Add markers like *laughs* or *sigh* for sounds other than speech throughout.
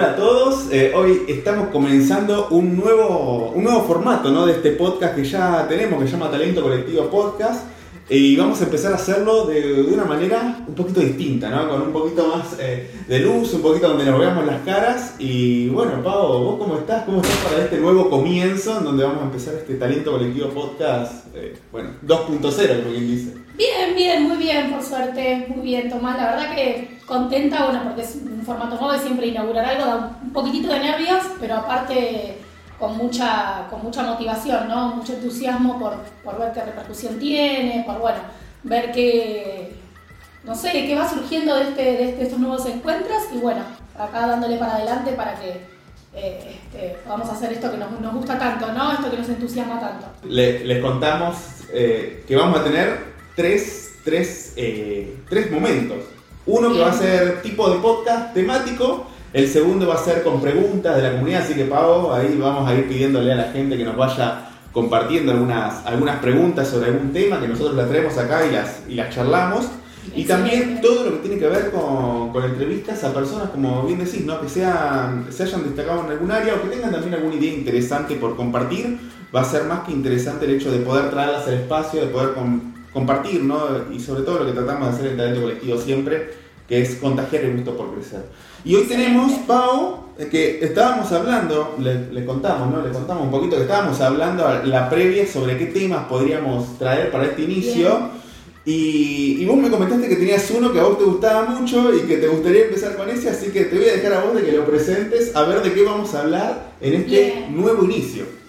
Hola a todos, eh, hoy estamos comenzando un nuevo, un nuevo formato ¿no? de este podcast que ya tenemos, que se llama Talento Colectivo Podcast. Y vamos a empezar a hacerlo de, una manera un poquito distinta, ¿no? Con un poquito más eh, de luz, un poquito donde nos veamos las caras. Y bueno, Pau, ¿vos cómo estás? ¿Cómo estás para este nuevo comienzo en donde vamos a empezar este Talento Colectivo Podcast, eh, bueno, 2.0, como quien dice? Bien, bien, muy bien, por suerte, muy bien, Tomás. La verdad que contenta, bueno, porque es un formato nuevo y siempre inaugurar algo da un poquitito de nervios, pero aparte con mucha, con mucha motivación, ¿no? Mucho entusiasmo por, por ver qué repercusión tiene, por, bueno, ver qué, no sé, qué va surgiendo de, este, de, estos nuevos encuentros y, bueno, acá dándole para adelante para que eh, este, podamos hacer esto que nos, nos, gusta tanto, ¿no? Esto que nos entusiasma tanto. les contamos eh, que vamos a tener tres, tres, eh, tres momentos. Uno que va a ser tipo de podcast temático el segundo va a ser con preguntas de la comunidad, así que Pau, ahí vamos a ir pidiéndole a la gente que nos vaya compartiendo algunas, algunas preguntas sobre algún tema que nosotros las traemos acá y las, y las charlamos. Y también todo lo que tiene que ver con, con, entrevistas a personas, como bien decís, ¿no? que sean, se hayan destacado en algún área o que tengan también alguna idea interesante por compartir. Va a ser más que interesante el hecho de poder traerlas al espacio, de poder compartir, ¿no? y sobre todo lo que tratamos de hacer en el talento colectivo siempre, que es contagiar el gusto por crecer. Y hoy tenemos, Pau, que estábamos hablando, le, contamos, ¿no? Le contamos un poquito que estábamos hablando la previa sobre qué temas podríamos traer para este inicio. Y, vos me comentaste que tenías uno que a vos te gustaba mucho y que te gustaría empezar con ese, así que te voy a dejar a vos de que lo presentes, a ver de qué vamos a hablar en este nuevo inicio.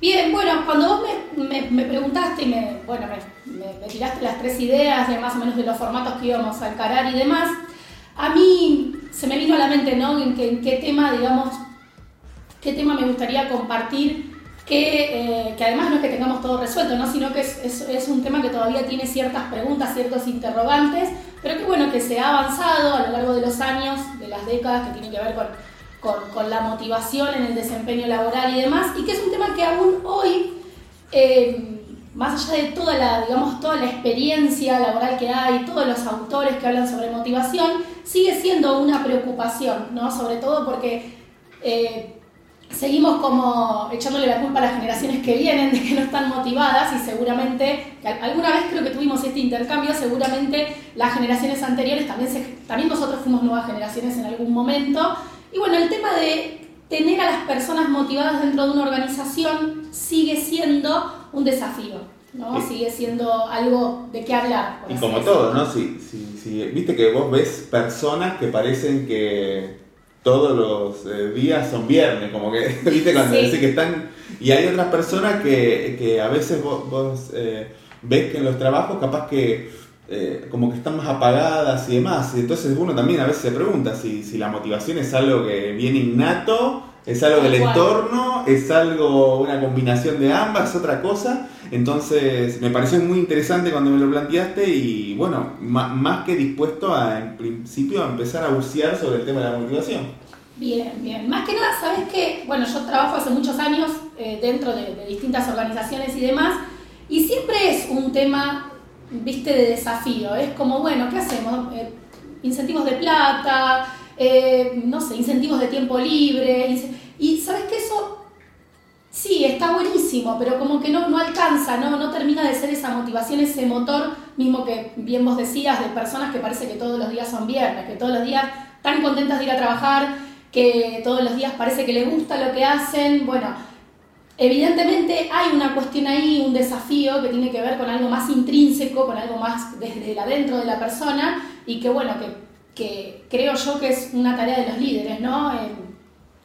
Bien, bueno, cuando vos me, preguntaste y me, bueno, me, tiraste las tres ideas de más o menos de los formatos que íbamos a encarar y demás, a mí se me vino a la mente, ¿no? En, qué tema, digamos, qué tema me gustaría compartir, que, eh, que, además no es que tengamos todo resuelto, ¿no? Sino que es, es, un tema que todavía tiene ciertas preguntas, ciertos interrogantes, pero que bueno, que se ha avanzado a lo largo de los años, de las décadas, que tiene que ver con con, la motivación en el desempeño laboral y demás, y que es un tema que aún hoy, eh, más allá de toda la, digamos, toda la experiencia laboral que hay, todos los autores que hablan sobre motivación, sigue siendo una preocupación, ¿no? Sobre todo porque eh, seguimos como echándole la culpa a las generaciones que vienen de que no están motivadas y seguramente, alguna vez creo que tuvimos este intercambio, seguramente las generaciones anteriores, también, también nosotros fuimos nuevas generaciones en algún momento, y bueno, el tema de tener a las personas motivadas dentro de una organización sigue siendo un desafío, ¿no? Sigue siendo algo de qué hablar. Y como todo, ¿no? Si, si, viste que vos ves personas que parecen que todos los eh, días son viernes, como que, *laughs* viste, cuando dice que están... Y hay otras personas que, que a veces vos, eh, ves que en los trabajos capaz que eh, como que están más apagadas y demás. Entonces uno también a veces se pregunta si, si la motivación es algo que viene innato, es algo del entorno, es algo, una combinación de ambas, otra cosa. Entonces me pareció muy interesante cuando me lo planteaste y bueno, más que dispuesto a en principio a empezar a bucear sobre el tema de la motivación. Bien, bien. Más que nada, sabes que, bueno, yo trabajo hace muchos años eh, dentro de, de distintas organizaciones y demás, y siempre es un tema viste, de desafío. Es como, bueno, ¿qué hacemos? Eh, incentivos de plata, eh, no sé, incentivos de tiempo libre. Y sabes que eso sí, está buenísimo, pero como que no, no alcanza, ¿no? no termina de ser esa motivación, ese motor, mismo que bien vos decías, de personas que parece que todos los días son viernes, que todos los días están contentas de ir a trabajar, que todos los días parece que les gusta lo que hacen. Bueno, Evidentemente hay una cuestión ahí, un desafío que tiene que ver con algo más intrínseco, con algo más desde adentro de la persona y que bueno, que, creo yo que es una tarea de los líderes, ¿no?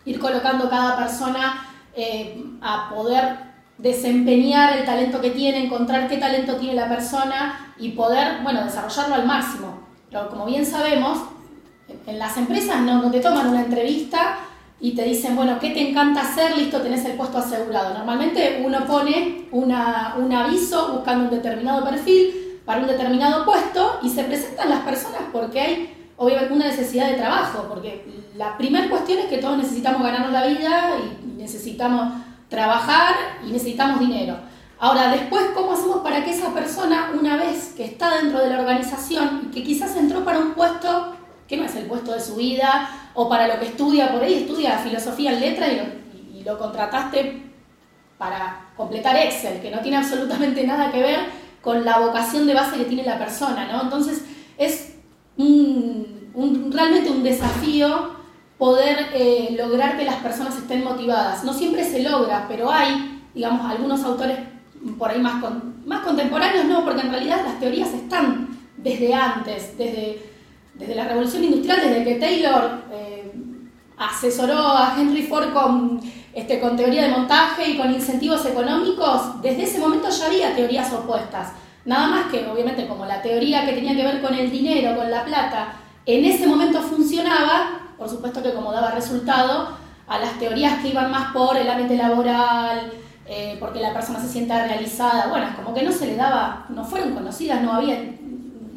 ir colocando cada persona eh, a poder desempeñar el talento que tiene, encontrar qué talento tiene la persona y poder, bueno, desarrollarlo al máximo. Pero como bien sabemos, en las empresas no te toman una entrevista y te dicen, bueno, ¿qué te encanta hacer? Listo, tenés el puesto asegurado. Normalmente uno pone una, un aviso buscando un determinado perfil para un determinado puesto y se presentan las personas porque hay obviamente una necesidad de trabajo, porque la primera cuestión es que todos necesitamos ganarnos la vida y necesitamos trabajar y necesitamos dinero. Ahora, después, ¿cómo hacemos para que esa persona, una vez que está dentro de la organización y que quizás entró para un puesto que no es el puesto de su vida, o para lo que estudia por ahí, estudia filosofía en letra y lo, y lo contrataste para completar Excel, que no tiene absolutamente nada que ver con la vocación de base que tiene la persona, ¿no? Entonces es realmente un desafío poder eh, lograr que las personas estén motivadas. No siempre se logra, pero hay, digamos, algunos autores por ahí más, más contemporáneos, no, porque en realidad las teorías están desde antes, desde, desde la Revolución Industrial, desde que Taylor eh, asesoró a Henry Ford con, este, con teoría de montaje y con incentivos económicos, desde ese momento ya había teorías opuestas. Nada más que, obviamente, como la teoría que tenía que ver con el dinero, con la plata, en ese momento funcionaba, por supuesto que como daba resultado, a las teorías que iban más por el ambiente laboral, eh, porque la persona se sienta realizada, bueno, como que no se le daba, no fueron conocidas, no había,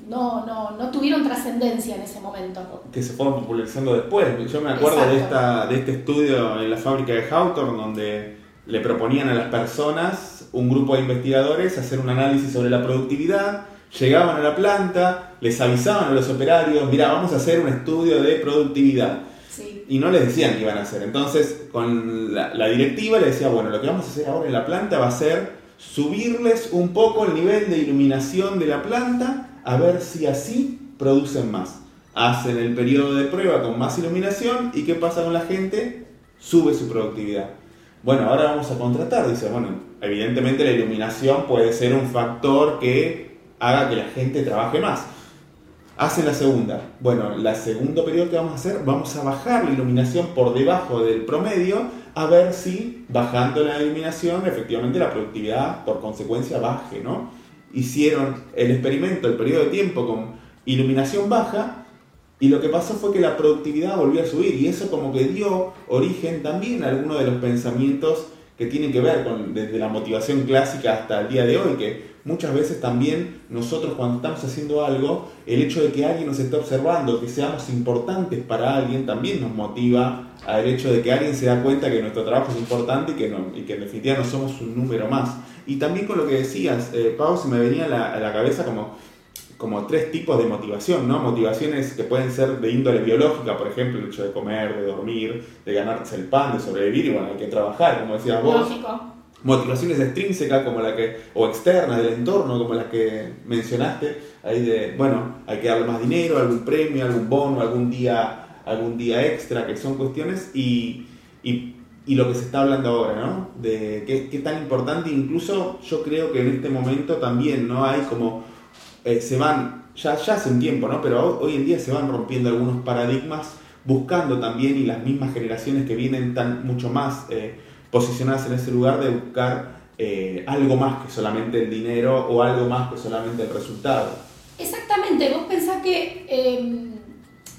no, no, no tuvieron trascendencia en ese momento. Que se fueron popularizando después. Yo me acuerdo de, esta, de este estudio en la fábrica de Hawthorne donde le proponían a las personas, un grupo de investigadores, hacer un análisis sobre la productividad, llegaban a la planta, les avisaban a los operarios, mira, vamos a hacer un estudio de productividad y no les decían qué iban a hacer. Entonces, con la, directiva le decía, bueno, lo que vamos a hacer ahora en la planta va a ser subirles un poco el nivel de iluminación de la planta, a ver si así producen más. Hacen el periodo de prueba con más iluminación y ¿qué pasa con la gente? Sube su productividad. Bueno, ahora vamos a contratar, dice, bueno, evidentemente la iluminación puede ser un factor que haga que la gente trabaje más Hace la segunda. Bueno, la segundo periodo que vamos a hacer, vamos a bajar la iluminación por debajo del promedio a ver si bajando la iluminación efectivamente la productividad por consecuencia baje, ¿no? Hicieron el experimento, el periodo de tiempo con iluminación baja y lo que pasó fue que la productividad volvió a subir y eso como que dio origen también a algunos de los pensamientos que tienen que ver con desde la motivación clásica hasta el día de hoy, que muchas veces también nosotros cuando estamos haciendo algo, el hecho de que alguien nos esté observando, que seamos importantes para alguien, también nos motiva al hecho de que alguien se da cuenta que nuestro trabajo es importante y que, no, y que en definitiva no somos un número más. Y también con lo que decías, eh, Pau, se me venía a la cabeza como como tres tipos de motivación, ¿no? Motivaciones que pueden ser de índole biológica, por ejemplo, el hecho de comer, de dormir, de ganarse el pan, de sobrevivir, y bueno, hay que trabajar, como decías vos. Lógico. Motivaciones extrínsecas como la que, o externas del entorno, como las que mencionaste, ahí de, bueno, hay que darle más dinero, algún premio, algún bono, algún día, algún día extra, que son cuestiones, y, y, y lo que se está hablando ahora, ¿no? De qué, qué tan importante, incluso yo creo que en este momento también, ¿no? Hay como eh, se van, ya, ya hace un tiempo, ¿no? Pero hoy en día se van rompiendo algunos paradigmas, buscando también, y las mismas generaciones que vienen tan mucho más eh, posicionadas en ese lugar, de buscar eh, algo más que solamente el dinero o algo más que solamente el resultado. Exactamente, vos pensás que em,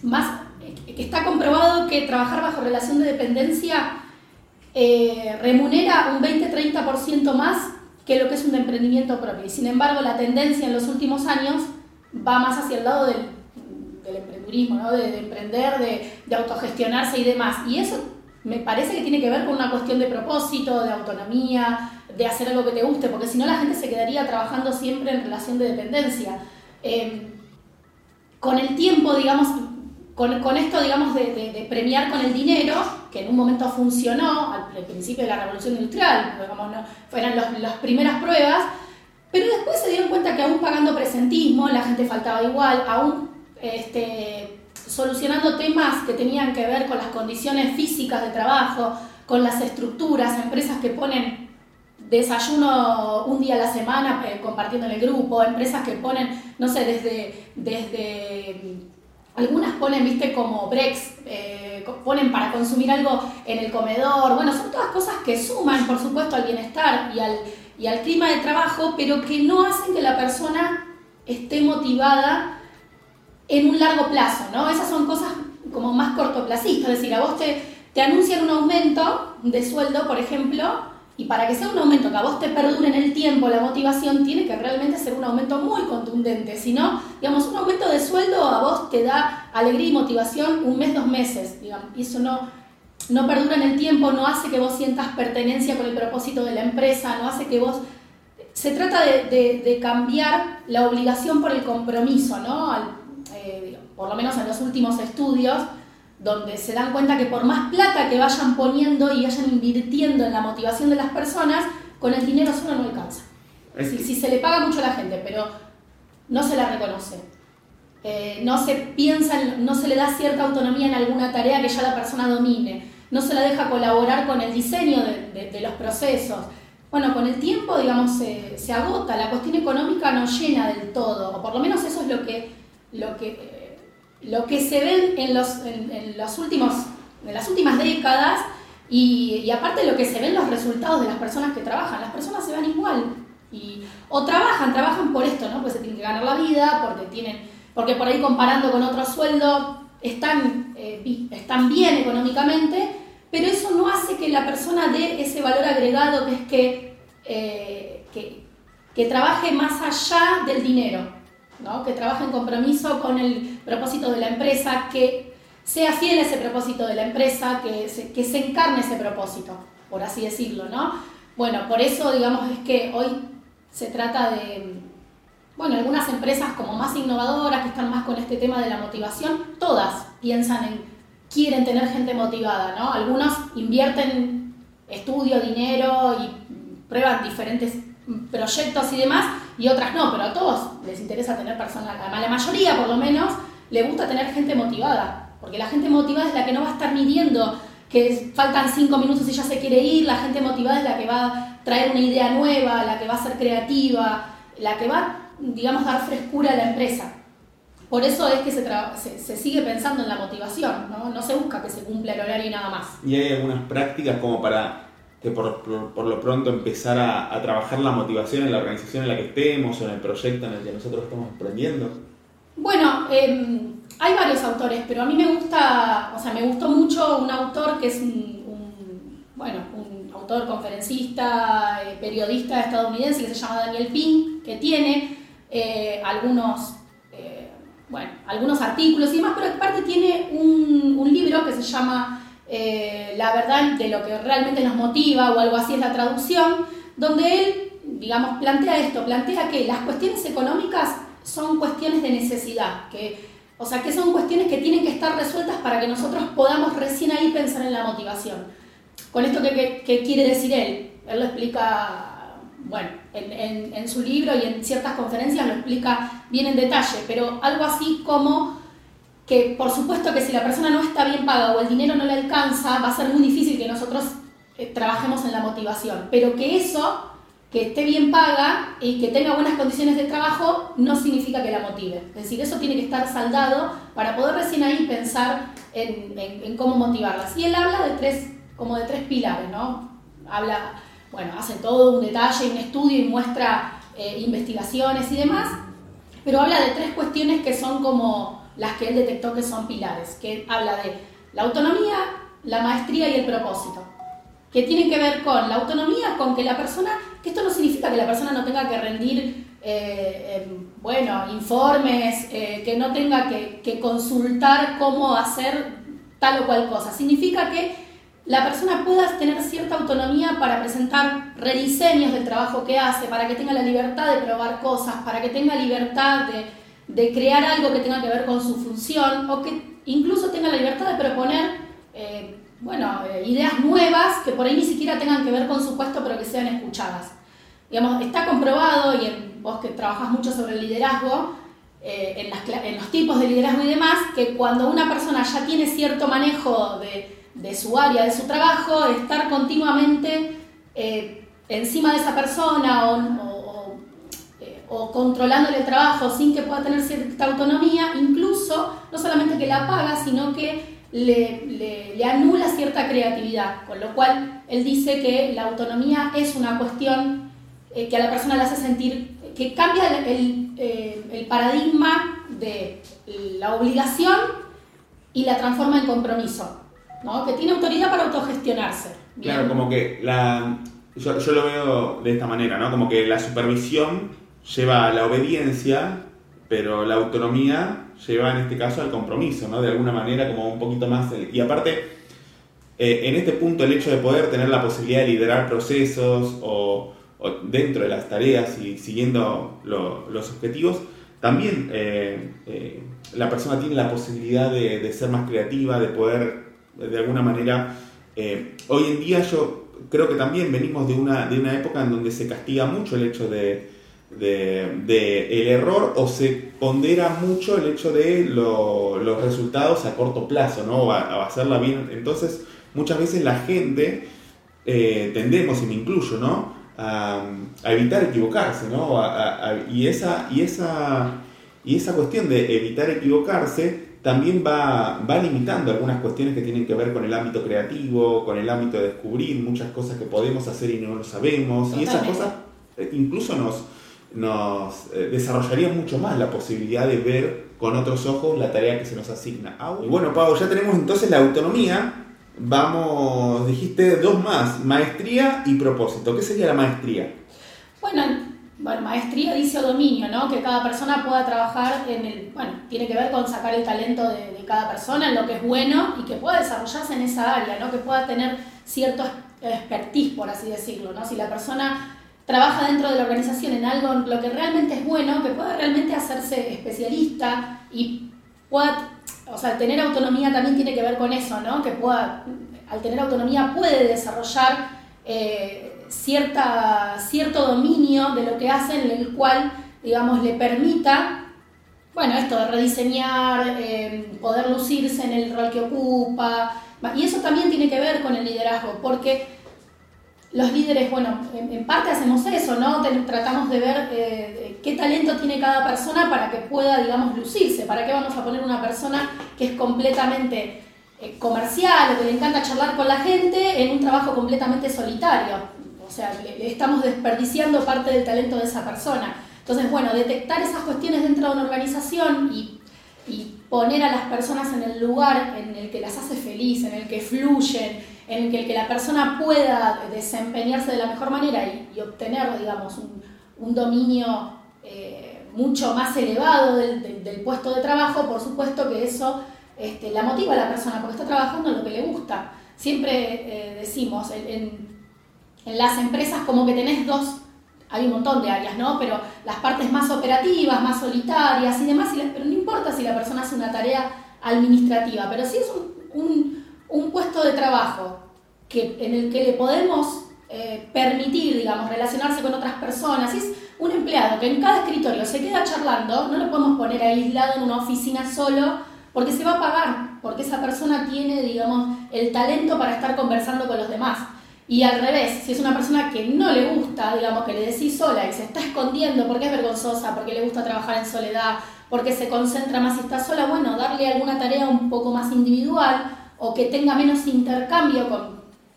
más que está comprobado que trabajar bajo relación de dependencia remunera un 20-30% más que lo que es un emprendimiento propio. Sin embargo, la tendencia en los últimos años va más hacia el lado del, del emprendurismo, de, emprender, de, de, autogestionarse y demás. Y eso me parece que tiene que ver con una cuestión de propósito, de autonomía, de hacer algo que te guste, porque si no la gente se quedaría trabajando siempre en relación de dependencia. Eh, con el tiempo, digamos, con, esto, digamos, de, premiar con el dinero, que en un momento funcionó al, principio de la revolución industrial, digamos, no, fueron las primeras pruebas, pero después se dieron cuenta que aún pagando presentismo, la gente faltaba igual, aún este, solucionando temas que tenían que ver con las condiciones físicas de trabajo, con las estructuras, empresas que ponen desayuno un día a la semana eh, compartiendo en el grupo, empresas que ponen, no sé, desde, desde algunas ponen, viste, como breaks, eh, ponen para consumir algo en el comedor. Bueno, son todas cosas que suman, por supuesto, al bienestar y al, y al clima de trabajo, pero que no hacen que la persona esté motivada en un largo plazo, ¿no? Esas son cosas como más cortoplacistas, es decir, a vos te, te anuncian un aumento de sueldo, por ejemplo, y para que sea un aumento que a vos te perdure en el tiempo la motivación, tiene que realmente ser un aumento muy contundente. Si no, digamos, un aumento de sueldo a vos te da alegría y motivación un mes, dos meses. Digamos, y eso no, no perdura en el tiempo, no hace que vos sientas pertenencia con el propósito de la empresa, no hace que vos... Se trata de, cambiar la obligación por el compromiso, ¿no? eh, por lo menos en los últimos estudios, donde se dan cuenta que por más plata que vayan poniendo y vayan invirtiendo en la motivación de las personas, con el dinero solo no alcanza. Si, se le paga mucho a la gente, pero no se la reconoce. Eh, no se piensa, no se le da cierta autonomía en alguna tarea que ya la persona domine, no se la deja colaborar con el diseño de, los procesos. Bueno, con el tiempo, digamos, se, agota, la cuestión económica no llena del todo, o por lo menos eso es lo que, lo que lo que se ve en, los, en, los últimos, en las últimas décadas y, aparte de lo que se ven los resultados de las personas que trabajan. Las personas se van igual. Y, o trabajan, trabajan por esto, ¿no? Pues se tienen que ganar la vida, porque tienen, porque por ahí comparando con otro sueldo están, eh, están bien económicamente, pero eso no hace que la persona dé ese valor agregado que es que, eh, que, que trabaje más allá del dinero que trabaje en compromiso con el propósito de la empresa, que sea fiel a ese propósito de la empresa, que se, que se encarne ese propósito, por así decirlo. ¿no? Bueno, por eso digamos es que hoy se trata de, bueno, algunas empresas como más innovadoras, que están más con este tema de la motivación, todas piensan en, quieren tener gente motivada, ¿no? Algunos invierten estudio, dinero y prueban diferentes proyectos y demás, y otras no, pero a todos les interesa tener personas, a la mayoría por lo menos, le gusta tener gente motivada, porque la gente motivada es la que no va a estar midiendo que faltan cinco minutos y ya se quiere ir, la gente motivada es la que va a traer una idea nueva, la que va a ser creativa, la que va, digamos, dar frescura a la empresa. Por eso es que se, se, sigue pensando en la motivación, ¿no? no se busca que se cumpla el horario y nada más. Y hay algunas prácticas como para que por, por, lo pronto empezar a, a, trabajar la motivación en la organización en la que estemos o en el proyecto en el que nosotros estamos emprendiendo? Bueno, em, hay varios autores, pero a mí me gusta, o sea, me gustó mucho un autor que es un, bueno, un autor conferencista, eh, periodista estadounidense que se llama Daniel Pink, que tiene eh, algunos, eh, bueno, algunos artículos y demás, pero aparte tiene un, un libro que se llama eh, la verdad de lo que realmente nos motiva o algo así es la traducción, donde él, digamos, plantea esto, plantea que las cuestiones económicas son cuestiones de necesidad, que, o sea, que son cuestiones que tienen que estar resueltas para que nosotros podamos recién ahí pensar en la motivación. Con esto, ¿qué, quiere decir él? Él lo explica, bueno, en, en su libro y en ciertas conferencias lo explica bien en detalle, pero algo así como que por supuesto que si la persona no está bien paga o el dinero no le alcanza, va a ser muy difícil que nosotros eh, trabajemos en la motivación, pero que eso, que esté bien paga y que tenga buenas condiciones de trabajo, no significa que la motive. Es decir, eso tiene que estar saldado para poder recién ahí pensar en, cómo motivarlas. Y él habla de tres, como de tres pilares, ¿no? Habla, bueno, hace todo un detalle, un estudio y muestra eh, investigaciones y demás, pero habla de tres cuestiones que son como las que él detectó que son pilares, que habla de la autonomía, la maestría y el propósito, que tienen que ver con la autonomía, con que la persona, que esto no significa que la persona no tenga que rendir, eh, em, bueno, informes, eh, que no tenga que, que consultar cómo hacer tal o cual cosa, significa que la persona pueda tener cierta autonomía para presentar rediseños del trabajo que hace, para que tenga la libertad de probar cosas, para que tenga libertad de de crear algo que tenga que ver con su función o que incluso tenga la libertad de proponer eh, bueno, eh, ideas nuevas que por ahí ni siquiera tengan que ver con su puesto pero que sean escuchadas. Digamos, está comprobado, y en, vos que trabajas mucho sobre el liderazgo, eh, en, los tipos de liderazgo y demás, que cuando una persona ya tiene cierto manejo de, de su área, de su trabajo, estar continuamente encima de esa persona o, o controlándole el trabajo sin que pueda tener cierta autonomía, incluso no solamente que la paga, sino que le, le, anula cierta creatividad, con lo cual él dice que la autonomía es una cuestión eh, que a la persona le hace sentir, que cambia el, eh, el, paradigma de la obligación y la transforma en compromiso, ¿no? que tiene autoridad para autogestionarse. Claro, como que la, yo, yo, lo veo de esta manera, ¿no? como que la supervisión lleva a la obediencia, pero la autonomía lleva en este caso al compromiso, ¿no? De alguna manera como un poquito más... Y aparte, eh, en este punto el hecho de poder tener la posibilidad de liderar procesos o, dentro de las tareas y siguiendo los objetivos, también eh, eh, la persona tiene la posibilidad de, ser más creativa, de poder de alguna manera... Hoy en día yo creo que también venimos de una, de una época en donde se castiga mucho el hecho de, el error o se pondera mucho el hecho de los resultados a corto plazo, ¿no? A, hacerla bien. Entonces, muchas veces la gente, tendemos, y me incluyo, ¿no? a, evitar equivocarse, ¿no? y, esa, y, esa, y esa cuestión de evitar equivocarse también va, va limitando algunas cuestiones que tienen que ver con el ámbito creativo, con el ámbito de descubrir muchas cosas que podemos hacer y no lo sabemos. Y esas cosas eh, incluso nos, nos eh, desarrollarían mucho más la posibilidad de ver con otros ojos la tarea que se nos asigna. Y bueno, Pau, ya tenemos entonces la autonomía Vamos, dijiste dos más, maestría y propósito. ¿Qué sería la maestría? Bueno, bueno, maestría dice dominio, ¿no? Que cada persona pueda trabajar en el, bueno, tiene que ver con sacar el talento de, cada persona en lo que es bueno y que pueda desarrollarse en esa área, ¿no? Que pueda tener cierto expertise, por así decirlo, ¿no? Si la persona trabaja dentro de la organización en algo en lo que realmente es bueno, que pueda realmente hacerse especialista y pueda o sea, tener autonomía también tiene que ver con eso, ¿no? Que pueda, al tener autonomía puede desarrollar eh, cierta, cierto dominio de lo que hace en el cual, digamos, le permita, bueno, esto de rediseñar, eh, poder lucirse en el rol que ocupa, y eso también tiene que ver con el liderazgo, porque los líderes, bueno, en, parte hacemos eso, ¿no? tratamos de ver eh, qué talento tiene cada persona para que pueda, digamos, lucirse. ¿Para qué vamos a poner una persona que es completamente eh, comercial o que le encanta charlar con la gente en un trabajo completamente solitario? O sea, estamos desperdiciando parte del talento de esa persona. Entonces, bueno, detectar esas cuestiones dentro de una organización y, y poner a las personas en el lugar en el que las hace feliz, en el que fluyen, en el que la persona pueda desempeñarse de la mejor manera y, obtener, digamos, un, dominio eh, mucho más elevado del, puesto de trabajo, por supuesto que eso este, la motiva a la persona porque está trabajando en lo que le gusta. Siempre eh, decimos, en, las empresas como que tenés dos, hay un montón de áreas, ¿no? Pero las partes más operativas, más solitarias y demás, pero no importa si la persona hace una tarea administrativa, pero si es un un puesto de trabajo que, en el que le podemos eh, permitir, digamos, relacionarse con otras personas, es un empleado que en cada escritorio se queda charlando, no lo podemos poner aislado en una oficina solo, porque se va a pagar, porque esa persona tiene, digamos, el talento para estar conversando con los demás. Y al revés, si es una persona que no le gusta, digamos, que le decís sola y se está escondiendo porque es vergonzosa, porque le gusta trabajar en soledad, porque se concentra más y está sola, bueno, darle alguna tarea un poco más individual o que tenga menos intercambio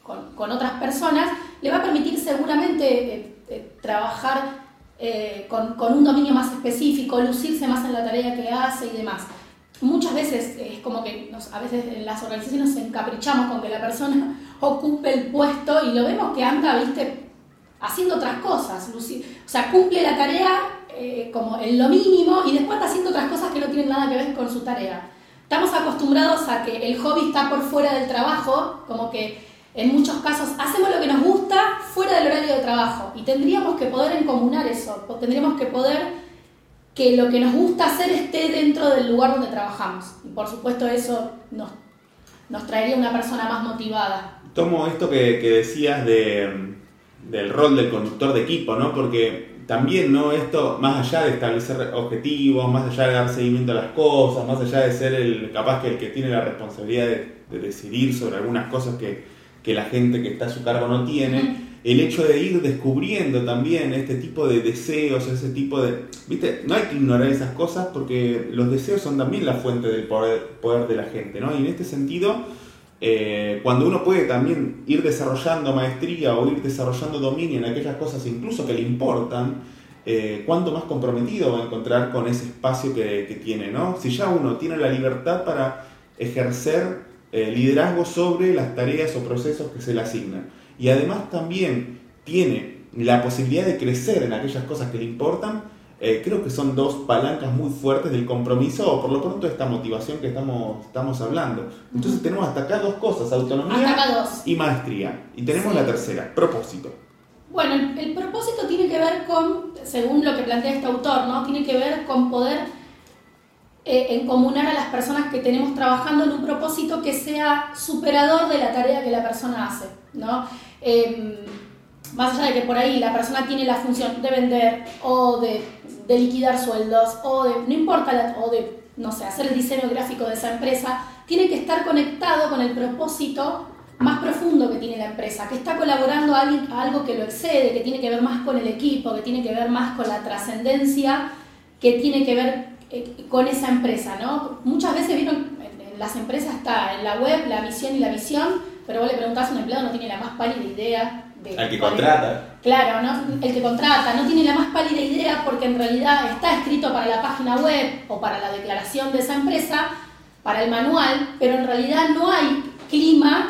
con, otras personas, le va a permitir seguramente eh, eh, trabajar eh, con, un dominio más específico, lucirse más en la tarea que hace y demás. Muchas veces es como que a veces en las organizaciones nos encaprichamos con que la persona *laughs* ocupe el puesto y lo vemos que anda, viste, haciendo otras cosas. O sea, cumple la tarea como en lo mínimo y después está haciendo otras cosas que no tienen nada que ver con su tarea. Estamos acostumbrados a que el hobby está por fuera del trabajo, como que en muchos casos hacemos lo que nos gusta fuera del horario de trabajo y tendríamos que poder encomunar eso, tendríamos que poder que lo que nos gusta hacer esté dentro del lugar donde trabajamos. Y por supuesto eso nos, nos traería una persona más motivada. Tomo esto que, que decías de, del rol del conductor de equipo, ¿no? Porque también, ¿no? Esto, más allá de establecer objetivos, más allá de dar seguimiento a las cosas, más allá de ser el capaz que el que tiene la responsabilidad de, decidir sobre algunas cosas que, la gente que está a su cargo no tiene, el hecho de ir descubriendo también este tipo de deseos, ese tipo de... ¿Viste? No hay que ignorar esas cosas porque los deseos son también la fuente del poder, poder de la gente, ¿no? Y en este sentido eh, cuando uno puede también ir desarrollando maestría o ir desarrollando dominio en aquellas cosas incluso que le importan, eh, cuánto más comprometido va a encontrar con ese espacio que, tiene, ¿no? Si ya uno tiene la libertad para ejercer eh, liderazgo sobre las tareas o procesos que se le asignan. Y además también tiene la posibilidad de crecer en aquellas cosas que le importan, eh, creo que son dos palancas muy fuertes del compromiso o por lo pronto esta motivación que estamos, estamos hablando. Entonces tenemos hasta acá dos cosas, autonomía y maestría. Y tenemos la tercera, propósito. Bueno, el, propósito tiene que ver con, según lo que plantea este autor, ¿no? Tiene que ver con poder eh, encomunar a las personas que tenemos trabajando en un propósito que sea superador de la tarea que la persona hace, ¿no? Em, más allá de que por ahí la persona tiene la función de vender o de, liquidar sueldos o de, no importa, o de, no sé, hacer el diseño gráfico de esa empresa, tiene que estar conectado con el propósito más profundo que tiene la empresa, que está colaborando a, algo que lo excede, que tiene que ver más con el equipo, que tiene que ver más con la trascendencia, que tiene que ver eh, con esa empresa, ¿no? Muchas veces vieron, en las empresas está en la web la misión y la visión, pero vos le preguntás a un empleado, no tiene la más pálida idea de... Al que contrata. Claro, ¿no? el que contrata no tiene la más pálida idea porque en realidad está escrito para la página web o para la declaración de esa empresa, para el manual, pero en realidad no hay clima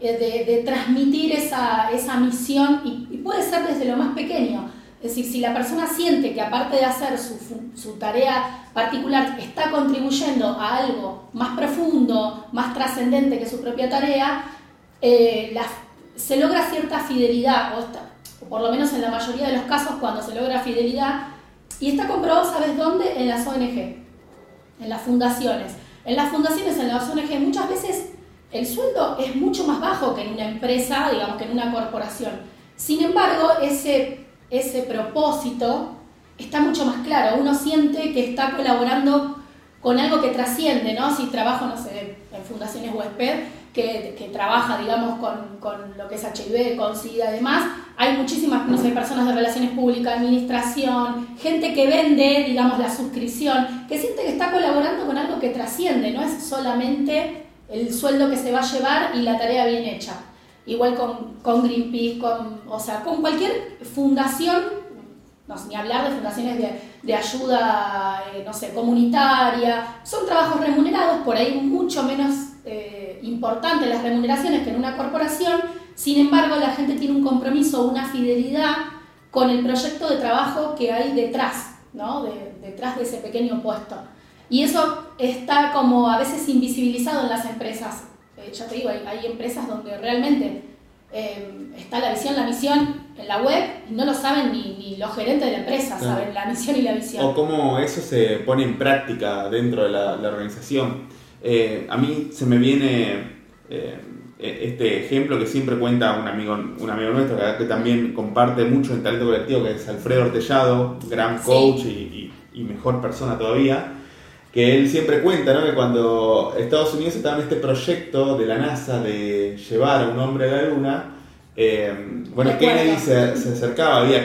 eh, de, transmitir esa, esa misión y, puede ser desde lo más pequeño. Es decir, si la persona siente que aparte de hacer su, su tarea particular está contribuyendo a algo más profundo, más trascendente que su propia tarea, eh, se logra cierta fidelidad, o, por lo menos en la mayoría de los casos cuando se logra fidelidad, y está comprobado, ¿sabes dónde? En las ONG, en las fundaciones. En las fundaciones, en las ONG, muchas veces el sueldo es mucho más bajo que en una empresa, digamos que en una corporación. Sin embargo, ese, ese propósito está mucho más claro. Uno siente que está colaborando con algo que trasciende, ¿no? Si trabajo, no sé, en fundaciones huésped, que, que trabaja, digamos, con, con, lo que es HIV, con SIDA y demás, hay muchísimas, no sé, personas de relaciones públicas, administración, gente que vende, digamos, la suscripción, que siente que está colaborando con algo que trasciende, no es solamente el sueldo que se va a llevar y la tarea bien hecha. Igual con, con Greenpeace, con, o sea, con cualquier fundación, no ni hablar de fundaciones de, de ayuda, eh, no sé, comunitaria, son trabajos remunerados, por ahí mucho menos eh, importantes las remuneraciones que en una corporación, sin embargo la gente tiene un compromiso, una fidelidad con el proyecto de trabajo que hay detrás, ¿no? De, detrás de ese pequeño puesto. Y eso está como a veces invisibilizado en las empresas. Eh, ya te digo, hay, empresas donde realmente eh, está la visión, la misión en la web y no lo saben ni, los gerentes de la empresa, saben la misión y la visión. O cómo eso se pone en práctica dentro de la, organización. Eh, a mí se me viene e, este ejemplo que siempre cuenta un amigo, un amigo nuestro que, también comparte mucho en talento colectivo, que es Alfredo Ortellado, gran coach y mejor persona todavía que él siempre cuenta, ¿no? Que cuando Estados Unidos estaba en este proyecto de la NASA de llevar a un hombre a la Luna, eh, bueno, Kennedy se, se, acercaba, había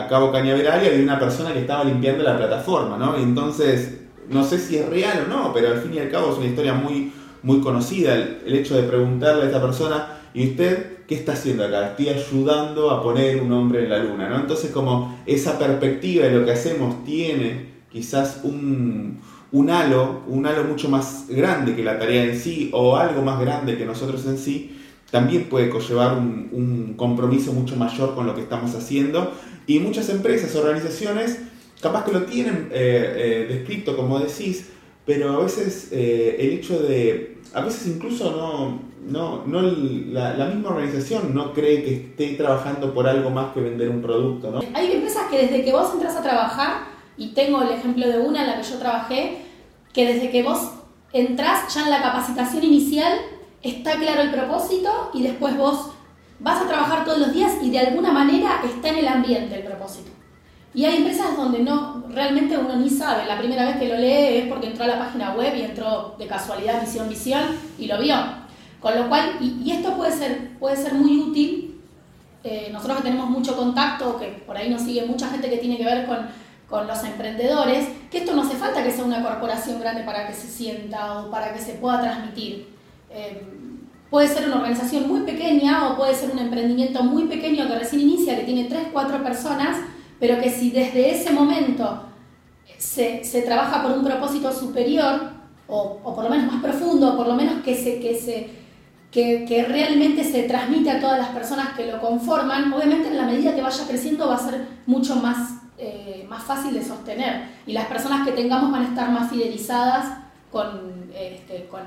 a Cabo Cañaveral y había una persona que estaba limpiando la plataforma, ¿no? Y entonces, no sé si es real o no, pero al fin y al cabo es una historia muy, muy conocida, el, hecho de preguntarle a esta persona, ¿y usted qué está haciendo acá? Estoy ayudando a poner un hombre en la luna, ¿no? Entonces como esa perspectiva de lo que hacemos tiene quizás un, un halo, un halo mucho más grande que la tarea en sí o algo más grande que nosotros en sí, también puede conllevar un, compromiso mucho mayor con lo que estamos haciendo. Y muchas empresas, organizaciones, capaz que lo tienen eh, eh, descrito como decís, pero a veces eh, el hecho de, a veces incluso no, no, no la, la, misma organización no cree que esté trabajando por algo más que vender un producto. ¿no? Hay empresas que desde que vos entras a trabajar y tengo el ejemplo de una en la que yo trabajé, que desde que vos entrás ya en la capacitación inicial está claro el propósito y después vos vas a trabajar todos los días y de alguna manera está en el ambiente el propósito. Y hay empresas donde no, realmente uno ni sabe, la primera vez que lo lee es porque entró a la página web y entró de casualidad, visión, visión y lo vio. Con lo cual, y, esto puede ser, puede ser muy útil, eh, nosotros que tenemos mucho contacto, que por ahí nos sigue mucha gente que tiene que ver con con los emprendedores, que esto no hace falta que sea una corporación grande para que se sienta o para que se pueda transmitir. Eh, puede ser una organización muy pequeña o puede ser un emprendimiento muy pequeño que recién inicia, que tiene 3, 4 personas, pero que si desde ese momento se, se trabaja por un propósito superior, o, o, por lo menos más profundo, o por lo menos que, se, que, se, que, que realmente se transmite a todas las personas que lo conforman, obviamente en la medida que vaya creciendo va a ser mucho más eh, más fácil de sostener y las personas que tengamos van a estar más fidelizadas con, este, con,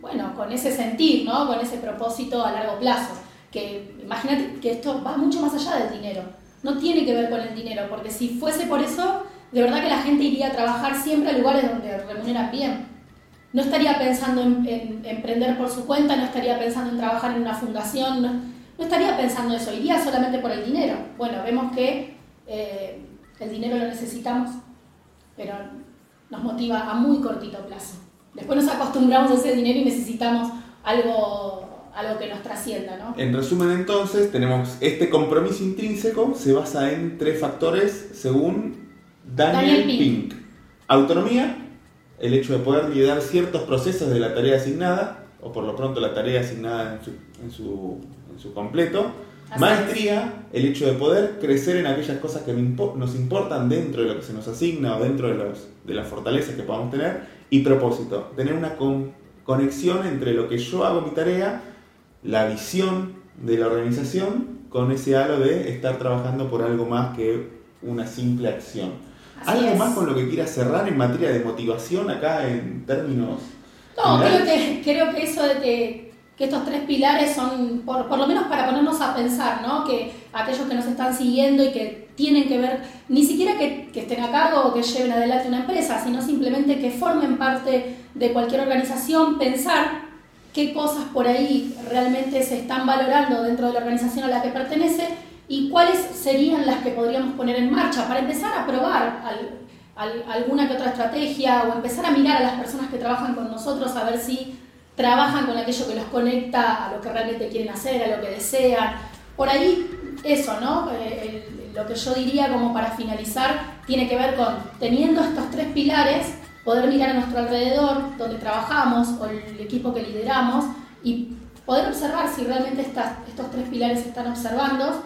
bueno, con ese sentir, ¿no? con ese propósito a largo plazo. que imagínate que esto va mucho más allá del dinero. No tiene que ver con el dinero, porque si fuese por eso, de verdad que la gente iría a trabajar siempre a lugares donde remuneran bien. No estaría pensando en, emprender por su cuenta, no estaría pensando en trabajar en una fundación, no, estaría pensando eso, iría solamente por el dinero. Bueno, vemos que eh, el dinero lo necesitamos, pero nos motiva a muy cortito plazo. Después nos acostumbramos a ese dinero y necesitamos algo, algo que nos trascienda, ¿no? En resumen, entonces, tenemos este compromiso intrínseco, se basa en tres factores según Daniel, Pink. Autonomía, el hecho de poder liderar ciertos procesos de la tarea asignada, o por lo pronto la tarea asignada en su, en su, en su completo. Maestría, el hecho de poder crecer en aquellas cosas que nos importan dentro de lo que se nos asigna o dentro de, los, de las fortalezas que podamos tener. Y propósito, tener una conexión entre lo que yo hago mi tarea, la visión de la organización, con ese halo de estar trabajando por algo más que una simple acción. ¿Algo más con lo que quieras cerrar en materia de motivación acá en términos... No, creo que, creo que eso de que, estos tres pilares son, por, por, lo menos para ponernos a pensar, ¿no? Que aquellos que nos están siguiendo y que tienen que ver, ni siquiera que, que estén a cargo o que lleven adelante una empresa, sino simplemente que formen parte de cualquier organización, pensar qué cosas por ahí realmente se están valorando dentro de la organización a la que pertenece y cuáles serían las que podríamos poner en marcha para empezar a probar alguna que otra estrategia o empezar a mirar a las personas que trabajan con nosotros a ver si trabajan con aquello que los conecta a lo que realmente quieren hacer, a lo que desean. Por ahí eso, ¿no? Eh, lo que yo diría como para finalizar tiene que ver con teniendo estos tres pilares, poder mirar a nuestro alrededor, donde trabajamos o el equipo que lideramos y poder observar si realmente estos tres pilares están observando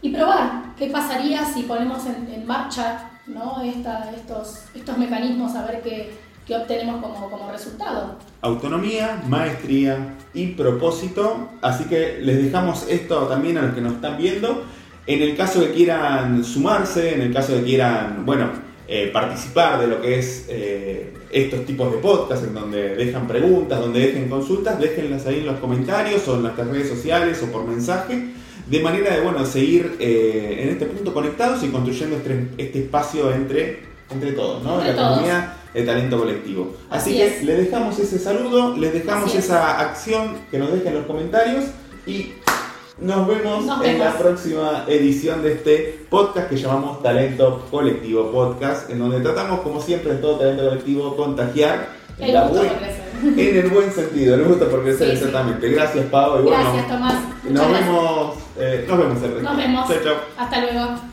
y probar qué pasaría si ponemos en, marcha ¿no? estos, estos mecanismos a ver qué, qué obtenemos como, como, resultado. Autonomía, maestría y propósito. Así que les dejamos esto también a los que nos están viendo. En el caso de quieran sumarse, en el caso de quieran, bueno, eh, participar de lo que es eh, estos tipos de podcast, en donde dejan preguntas, donde dejen consultas, déjenlas ahí en los comentarios o en nuestras redes sociales o por mensaje de manera de bueno, seguir eh, en este punto conectados y construyendo este, este espacio entre, entre todos, ¿no? la economía de talento colectivo. Así, que les dejamos ese saludo, les dejamos esa acción que nos dejen en los comentarios y nos vemos, en la próxima edición de este podcast que llamamos Talento Colectivo Podcast, en donde tratamos, como siempre, todo talento colectivo, contagiar la en el buen sentido, le gusta por crecer exactamente. Gracias, Pau. Gracias, Tomás. nos vemos, eh, nos vemos el Nos vemos. Hasta luego.